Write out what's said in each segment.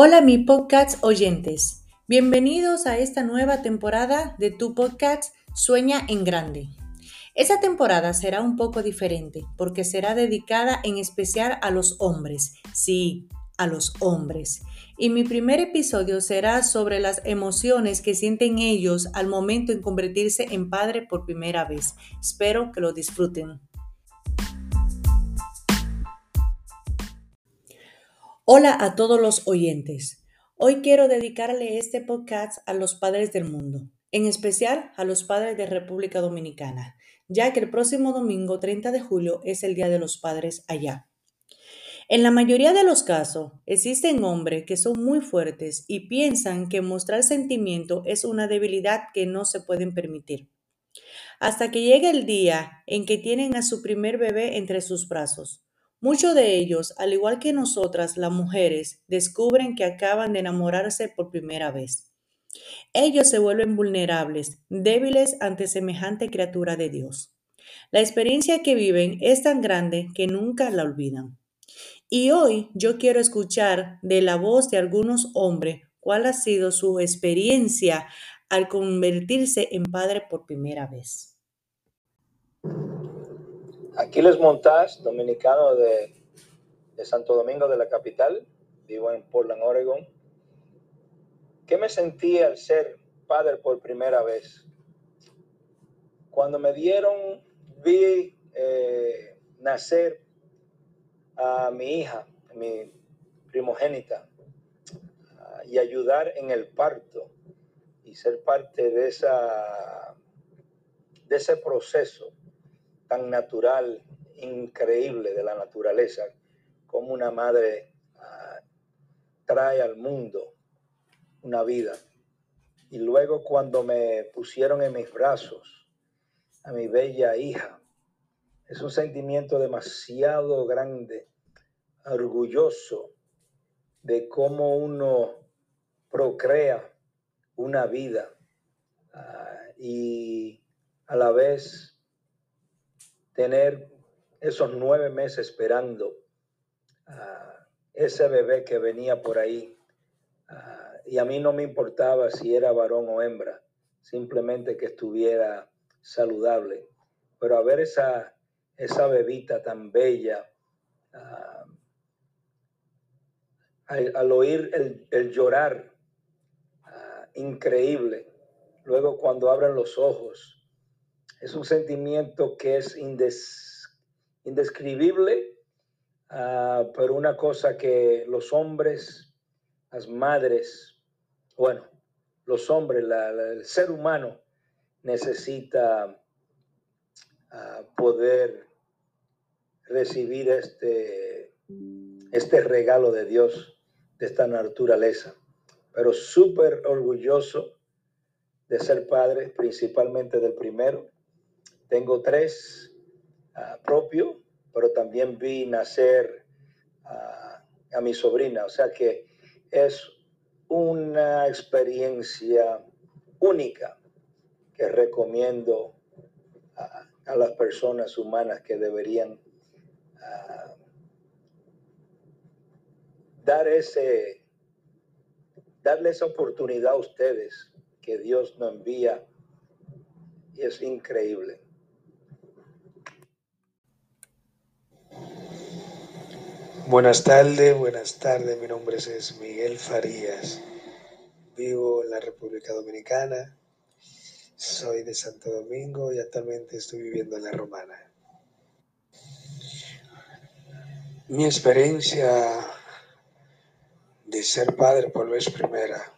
Hola mi podcast oyentes, bienvenidos a esta nueva temporada de tu podcast Sueña en Grande. Esta temporada será un poco diferente porque será dedicada en especial a los hombres, sí, a los hombres. Y mi primer episodio será sobre las emociones que sienten ellos al momento en convertirse en padre por primera vez. Espero que lo disfruten. Hola a todos los oyentes. Hoy quiero dedicarle este podcast a los padres del mundo, en especial a los padres de República Dominicana, ya que el próximo domingo 30 de julio es el Día de los Padres allá. En la mayoría de los casos, existen hombres que son muy fuertes y piensan que mostrar sentimiento es una debilidad que no se pueden permitir. Hasta que llegue el día en que tienen a su primer bebé entre sus brazos Muchos de ellos, al igual que nosotras las mujeres, descubren que acaban de enamorarse por primera vez. Ellos se vuelven vulnerables, débiles ante semejante criatura de Dios. La experiencia que viven es tan grande que nunca la olvidan. Y hoy yo quiero escuchar de la voz de algunos hombres cuál ha sido su experiencia al convertirse en padre por primera vez. Aquiles Montaz, dominicano de, Santo Domingo de la capital, vivo en Portland, Oregon. ¿Qué me sentí al ser padre por primera vez? Cuando me dieron, vi eh, nacer a mi hija, mi primogénita, y ayudar en el parto y ser parte de ese proceso tan natural, increíble de la naturaleza, como una madre ah, trae al mundo una vida. Y luego cuando me pusieron en mis brazos a mi bella hija, es un sentimiento demasiado grande, orgulloso de cómo uno procrea una vida ah, y a la vez tener esos nueve meses esperando a ese bebé que venía por ahí. y a mí no me importaba si era varón o hembra, simplemente que estuviera saludable. Pero a ver esa, esa bebita tan bella, al, oír el, llorar increíble, luego cuando abren los ojos, es un sentimiento que es indescribible, ah, pero una cosa que los hombres, las madres, bueno, los hombres, el ser humano necesita ah, poder recibir este, este regalo de Dios, de esta naturaleza. Pero súper orgulloso de ser padre, principalmente del primero, tengo tres uh, propio, pero también vi nacer a mi sobrina. O sea que es una experiencia única que recomiendo a las personas humanas que deberían dar ese, darle esa oportunidad a ustedes que Dios nos envía y es increíble. Buenas tardes, buenas tardes. Mi nombre es Miguel Farías. Vivo en la República Dominicana. Soy de Santo Domingo y actualmente estoy viviendo en la Romana. Mi experiencia de ser padre por vez primera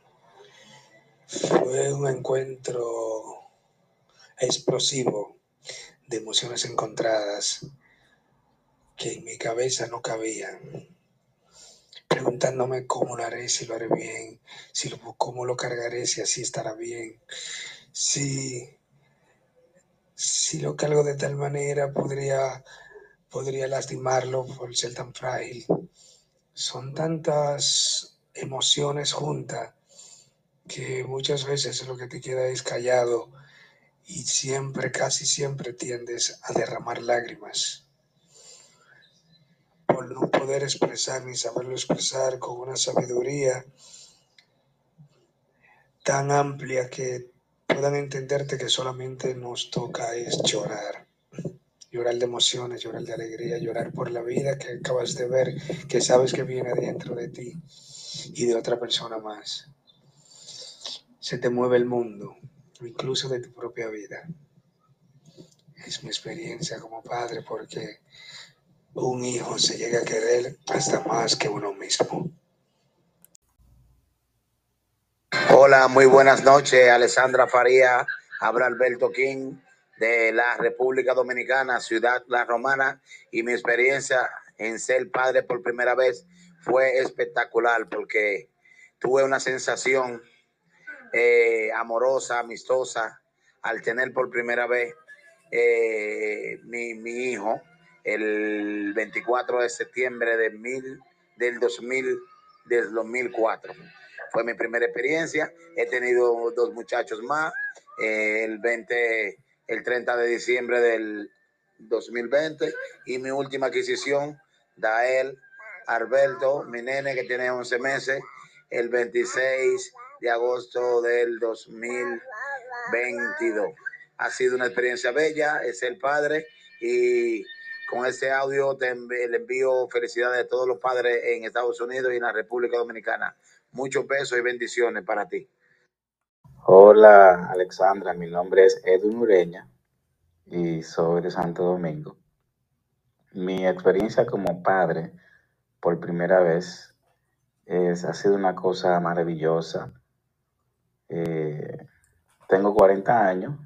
fue un encuentro explosivo de emociones encontradas que en mi cabeza no cabían, preguntándome cómo lo haré, si lo haré bien, si lo, cómo lo cargaré, si así estará bien, si, si lo cargo de tal manera podría, podría lastimarlo por ser tan frágil. Son tantas emociones juntas que muchas veces lo que te queda es callado y siempre, casi siempre tiendes a derramar lágrimas no poder expresar ni saberlo expresar con una sabiduría tan amplia que puedan entenderte que solamente nos toca es llorar. Llorar de emociones, llorar de alegría, llorar por la vida que acabas de ver, que sabes que viene dentro de ti y de otra persona más. Se te mueve el mundo, incluso de tu propia vida. Es mi experiencia como padre porque un hijo se llega a querer hasta más que uno mismo. Hola, muy buenas noches, Alessandra Faría, habla Alberto King de la República Dominicana, Ciudad La Romana, y mi experiencia en ser padre por primera vez fue espectacular porque tuve una sensación eh, amorosa, amistosa, al tener por primera vez eh, mi, mi, hijo el 24 de septiembre de mil, del 2000, del 2004. Fue mi primera experiencia. He tenido dos muchachos más. Eh, el 20, el 30 de diciembre del 2020 y mi última adquisición, Dael Alberto, mi nene que tiene 11 meses, el 26 de agosto del 2022. Ha sido una experiencia bella, es el padre y con este audio te envío felicidades a todos los padres en Estados Unidos y en la República Dominicana. Muchos besos y bendiciones para ti. Hola Alexandra, mi nombre es Edwin Ureña y soy de Santo Domingo. Mi experiencia como padre por primera vez ha sido una cosa maravillosa. Eh, tengo 40 años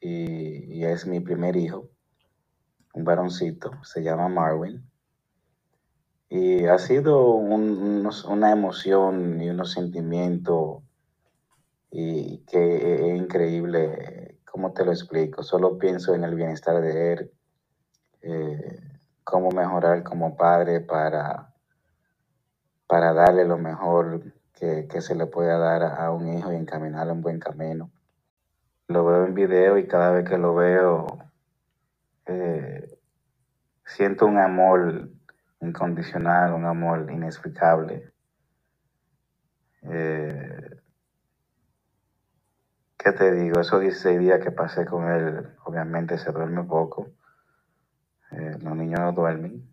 y, es mi primer hijo, un varoncito, se llama Marvin. Y ha sido una emoción y unos sentimientos y que es increíble, ¿cómo te lo explico? Solo pienso en el bienestar de él, eh, cómo mejorar como padre para, para darle lo mejor que, se le pueda dar a un hijo y encaminarlo en buen camino. Lo veo en video y cada vez que lo veo eh, siento un amor incondicional, un amor inexplicable. Eh, ¿Qué te digo? Esos 16 días que pasé con él, obviamente se duerme poco. Eh, los niños no duermen.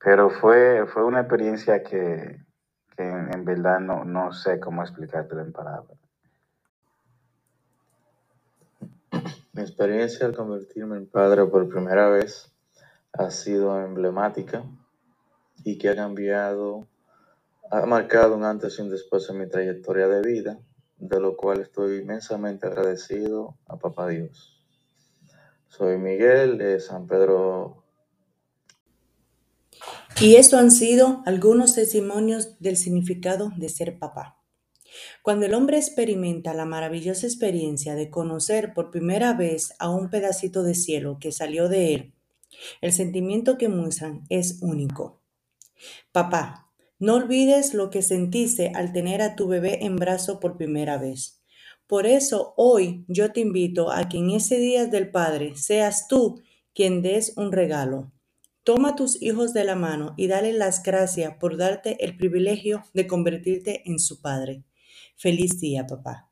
Pero fue, fue una experiencia que, en, verdad no, no sé cómo explicártelo en palabras. Mi experiencia al convertirme en padre por primera vez ha sido emblemática y que ha cambiado ha marcado un antes y un después en mi trayectoria de vida, de lo cual estoy inmensamente agradecido a Papá Dios. Soy Miguel de San Pedro. Y esto han sido algunos testimonios del significado de ser papá. Cuando el hombre experimenta la maravillosa experiencia de conocer por primera vez a un pedacito de cielo que salió de él, el sentimiento que muestran es único. Papá, no olvides lo que sentiste al tener a tu bebé en brazo por primera vez. Por eso hoy yo te invito a que en ese día del Padre seas tú quien des un regalo. Toma a tus hijos de la mano y dale las gracias por darte el privilegio de convertirte en su padre. Feliz día, papá.